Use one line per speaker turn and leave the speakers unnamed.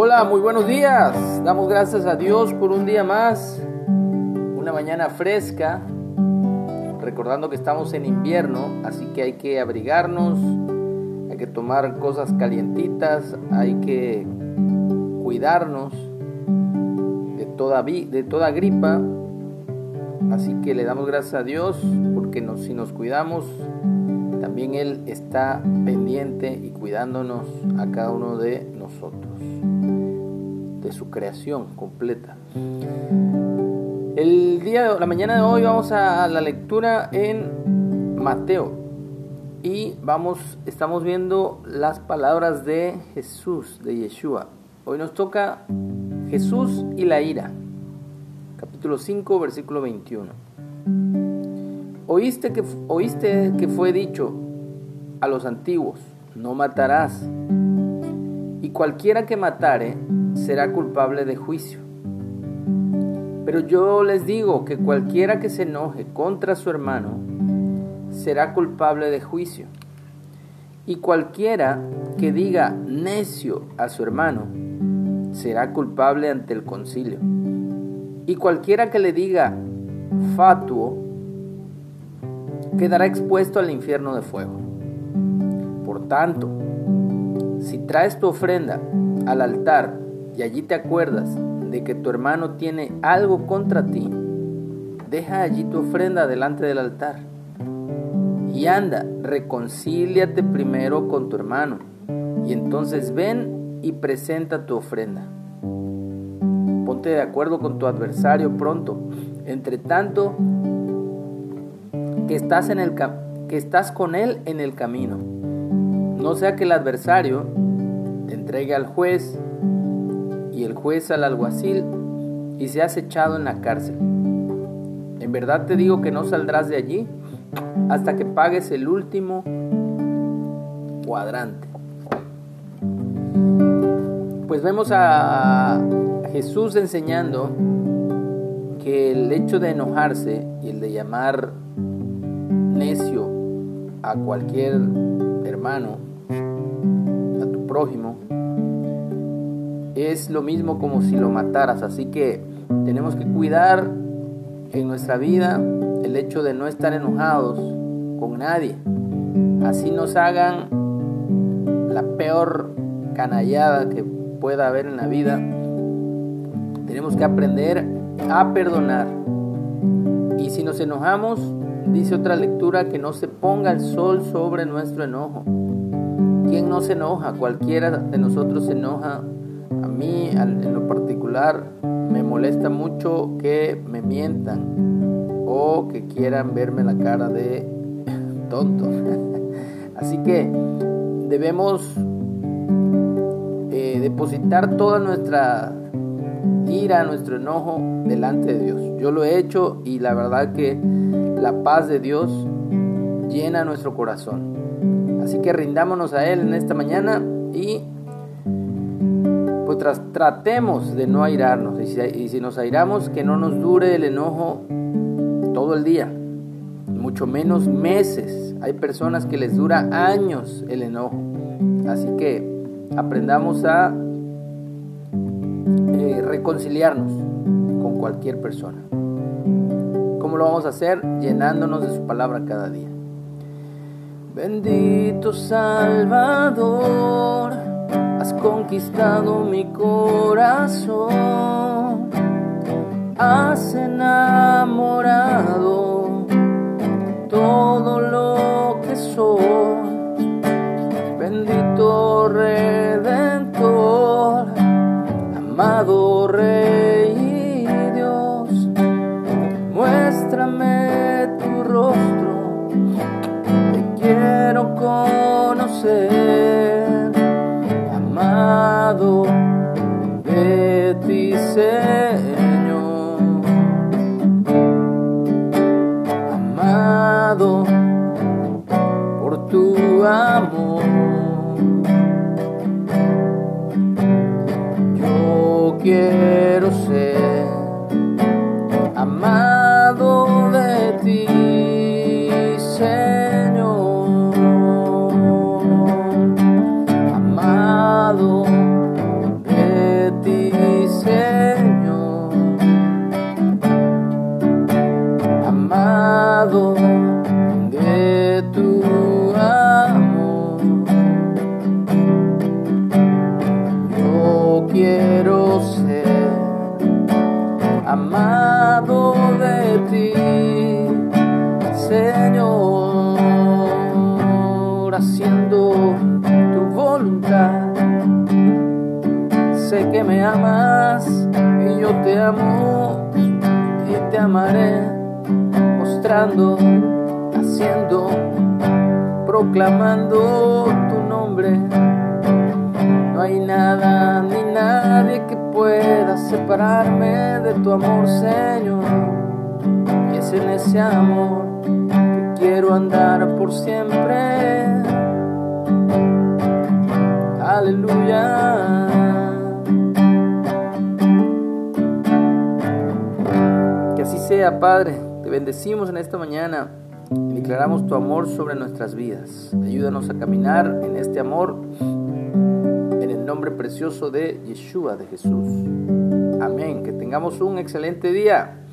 Hola, muy buenos días. Damos gracias a Dios por un día más, una mañana fresca, recordando que estamos en invierno, así que hay que abrigarnos, hay que tomar cosas calientitas, hay que cuidarnos de toda, gripa. Así que le damos gracias a Dios porque si nos cuidamos, también Él está pendiente y cuidándonos a cada uno de nosotros, de su creación completa. El día la mañana de hoy vamos a la lectura en Mateo y vamos estamos viendo las palabras de Jesús, de Yeshua. Hoy nos toca Jesús y la ira. Capítulo 5, versículo 21. Oíste que, oíste que fue dicho a los antiguos, no matarás, y cualquiera que matare será culpable de juicio. Pero yo les digo que cualquiera que se enoje contra su hermano será culpable de juicio. Y cualquiera que diga necio a su hermano será culpable ante el concilio. Y cualquiera que le diga fatuo quedará expuesto al infierno de fuego. Por tanto, si traes tu ofrenda al altar y allí te acuerdas de que tu hermano tiene algo contra ti, deja allí tu ofrenda delante del altar. Y anda, reconcíliate primero con tu hermano, y entonces ven y presenta tu ofrenda. Ponte de acuerdo con tu adversario pronto. Entre tanto, que estás, en el, que estás con él en el camino. No sea que el adversario te entregue al juez y el juez al alguacil y seas echado en la cárcel. En verdad te digo que no saldrás de allí hasta que pagues el último cuadrante. Pues vemos a Jesús enseñando que el hecho de enojarse y el de llamar necio a cualquier hermano, a tu prójimo, es lo mismo como si lo mataras. Así que tenemos que cuidar en nuestra vida el hecho de no estar enojados con nadie. Así nos hagan la peor canallada que pueda haber en la vida. Tenemos que aprender a perdonar. Y si nos enojamos, Dice otra lectura que no se ponga el sol sobre nuestro enojo. ¿Quién no se enoja? Cualquiera de nosotros se enoja. A mí en lo particular me molesta mucho que me mientan o que quieran verme la cara de tonto. Así que debemos eh, depositar toda nuestra ira, nuestro enojo delante de Dios. Yo lo he hecho y la verdad que la paz de Dios llena nuestro corazón. Así que rindámonos a Él en esta mañana y pues tratemos de no airarnos. Y si, nos airamos, que no nos dure el enojo todo el día, mucho menos meses. Hay personas que les dura años el enojo. Así que aprendamos a eh, reconciliarnos con cualquier persona. ¿Cómo lo vamos a hacer? Llenándonos de su palabra cada día. Bendito Salvador, has conquistado mi corazón, has enamorado todo lo que soy. Bendito Redentor, amado Rey conocer, amor. Yo quiero ser amado de ti, Señor. Amado de ti, Señor. Amado de tu y te amaré, mostrando, haciendo, proclamando tu nombre. No hay nada ni nadie que pueda separarme de tu amor, Señor. Y es en ese amor que quiero andar por siempre. Aleluya. Sea, Padre. Te bendecimos en esta mañana y declaramos tu amor sobre nuestras vidas. Ayúdanos a caminar en este amor en el nombre precioso de Yeshua de Jesús. Amén. Que tengamos un excelente día.